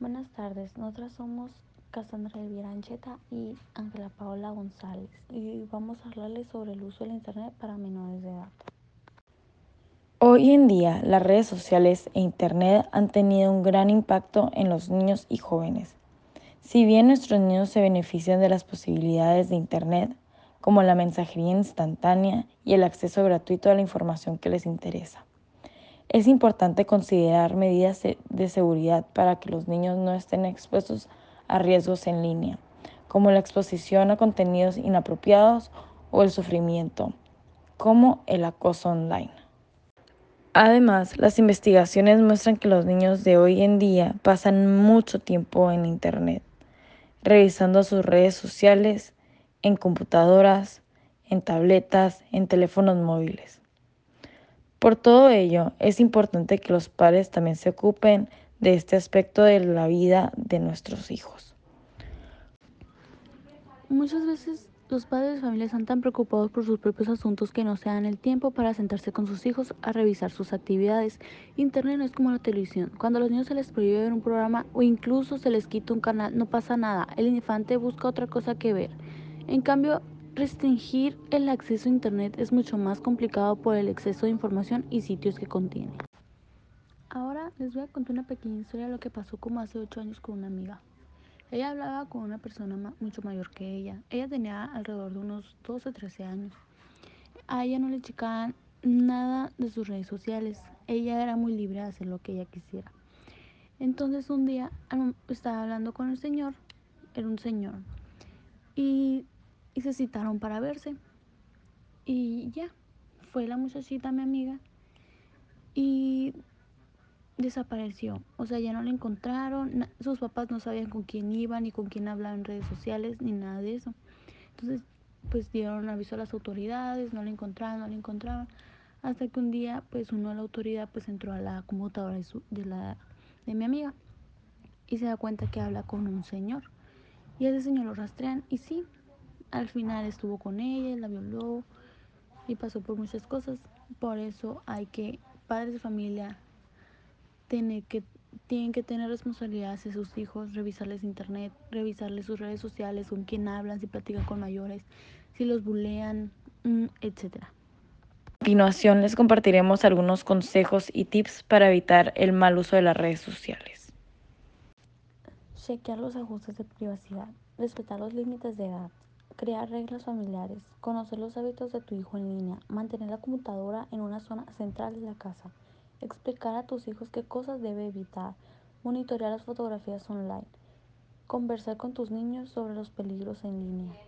Buenas tardes, nosotras somos Cassandra Elvira Ancheta y Ángela Paola González y vamos a hablarles sobre el uso del Internet para menores de edad. Hoy en día las redes sociales e Internet han tenido un gran impacto en los niños y jóvenes. Si bien nuestros niños se benefician de las posibilidades de Internet, como la mensajería instantánea y el acceso gratuito a la información que les interesa. Es importante considerar medidas de seguridad para que los niños no estén expuestos a riesgos en línea, como la exposición a contenidos inapropiados o el sufrimiento, como el acoso online. Además, las investigaciones muestran que los niños de hoy en día pasan mucho tiempo en Internet, revisando sus redes sociales, en computadoras, en tabletas, en teléfonos móviles. Por todo ello, es importante que los padres también se ocupen de este aspecto de la vida de nuestros hijos. Muchas veces los padres de familia están tan preocupados por sus propios asuntos que no se dan el tiempo para sentarse con sus hijos a revisar sus actividades. Internet no es como la televisión. Cuando a los niños se les prohíbe ver un programa o incluso se les quita un canal, no pasa nada. El infante busca otra cosa que ver. En cambio, Restringir el acceso a Internet es mucho más complicado por el exceso de información y sitios que contiene. Ahora les voy a contar una pequeña historia de lo que pasó como hace 8 años con una amiga. Ella hablaba con una persona mucho mayor que ella. Ella tenía alrededor de unos 12 o 13 años. A ella no le checaban nada de sus redes sociales. Ella era muy libre de hacer lo que ella quisiera. Entonces un día estaba hablando con el señor, era un señor, y y se citaron para verse. Y ya, fue la muchachita, mi amiga, y desapareció. O sea, ya no la encontraron, sus papás no sabían con quién iba, ni con quién hablaba en redes sociales, ni nada de eso. Entonces, pues dieron aviso a las autoridades, no la encontraban, no la encontraban. Hasta que un día, pues uno de la autoridad, pues entró a la computadora de, de, la, de mi amiga y se da cuenta que habla con un señor. Y ese señor lo rastrean y sí, al final estuvo con ella, la violó y pasó por muchas cosas. Por eso hay que, padres de familia, tener que, tienen que tener responsabilidad hacia sus hijos, revisarles internet, revisarles sus redes sociales, con quién hablan, si platican con mayores, si los bulean, mm, etc. A continuación les compartiremos algunos consejos y tips para evitar el mal uso de las redes sociales. Chequear los ajustes de privacidad, respetar los límites de edad, Crear reglas familiares, conocer los hábitos de tu hijo en línea, mantener la computadora en una zona central de la casa, explicar a tus hijos qué cosas debe evitar, monitorear las fotografías online, conversar con tus niños sobre los peligros en línea.